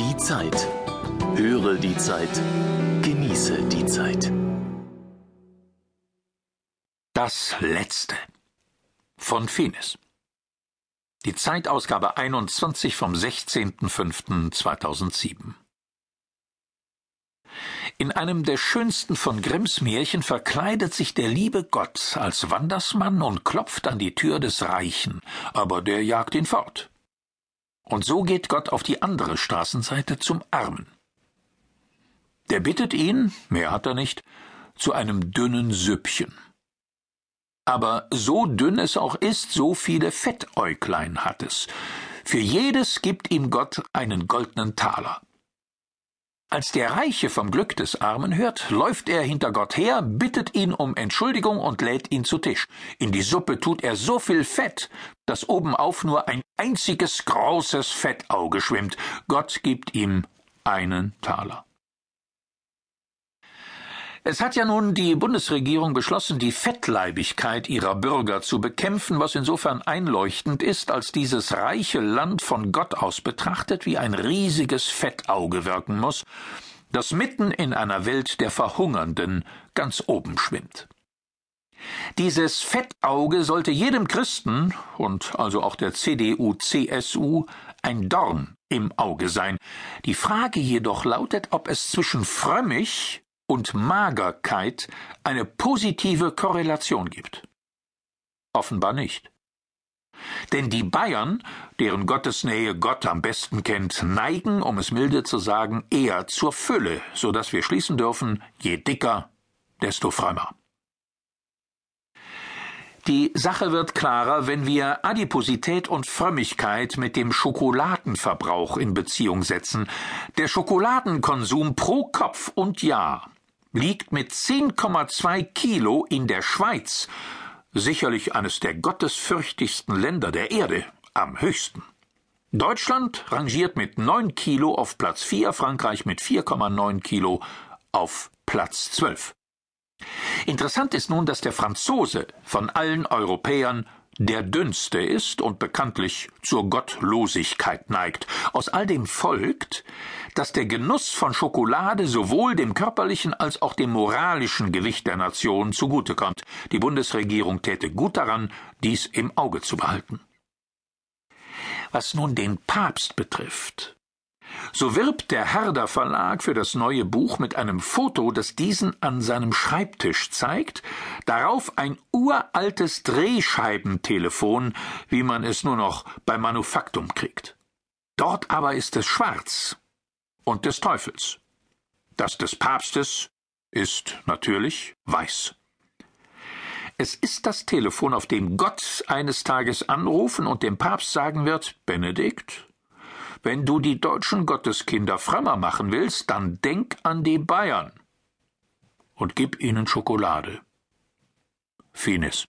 Die Zeit. Höre die Zeit. Genieße die Zeit. Das Letzte. Von Finis. Die Zeitausgabe 21 vom 16.05.2007. In einem der schönsten von Grimms Märchen verkleidet sich der liebe Gott als Wandersmann und klopft an die Tür des Reichen, aber der jagt ihn fort. Und so geht Gott auf die andere Straßenseite zum Armen. Der bittet ihn, mehr hat er nicht, zu einem dünnen Süppchen. Aber so dünn es auch ist, so viele Fettäuglein hat es. Für jedes gibt ihm Gott einen goldenen Taler. Als der Reiche vom Glück des Armen hört, läuft er hinter Gott her, bittet ihn um Entschuldigung und lädt ihn zu Tisch. In die Suppe tut er so viel Fett, dass obenauf nur ein einziges großes Fettauge schwimmt. Gott gibt ihm einen Taler. Es hat ja nun die Bundesregierung beschlossen, die Fettleibigkeit ihrer Bürger zu bekämpfen, was insofern einleuchtend ist, als dieses reiche Land von Gott aus betrachtet wie ein riesiges Fettauge wirken muss, das mitten in einer Welt der Verhungernden ganz oben schwimmt. Dieses Fettauge sollte jedem Christen und also auch der CDU CSU ein Dorn im Auge sein. Die Frage jedoch lautet, ob es zwischen frömmig und Magerkeit eine positive Korrelation gibt. Offenbar nicht. Denn die Bayern, deren Gottesnähe Gott am besten kennt, neigen, um es milde zu sagen, eher zur Fülle, so dass wir schließen dürfen, je dicker, desto frömmer. Die Sache wird klarer, wenn wir Adiposität und Frömmigkeit mit dem Schokoladenverbrauch in Beziehung setzen. Der Schokoladenkonsum pro Kopf und Jahr liegt mit 10,2 Kilo in der Schweiz, sicherlich eines der gottesfürchtigsten Länder der Erde, am höchsten. Deutschland rangiert mit 9 Kilo auf Platz 4, Frankreich mit 4,9 Kilo auf Platz 12. Interessant ist nun, dass der Franzose von allen Europäern der dünnste ist und bekanntlich zur Gottlosigkeit neigt. Aus all dem folgt, dass der Genuss von Schokolade sowohl dem körperlichen als auch dem moralischen Gewicht der Nation zugutekommt. Die Bundesregierung täte gut daran, dies im Auge zu behalten. Was nun den Papst betrifft, so wirbt der Herder Verlag für das neue Buch mit einem Foto, das diesen an seinem Schreibtisch zeigt, darauf ein uraltes Drehscheibentelefon, wie man es nur noch bei Manufaktum kriegt. Dort aber ist es schwarz und des Teufels. Das des Papstes ist natürlich weiß. Es ist das Telefon, auf dem Gott eines Tages anrufen und dem Papst sagen wird, Benedikt, wenn du die deutschen Gotteskinder frömmer machen willst, dann denk an die Bayern und gib ihnen Schokolade. Finis.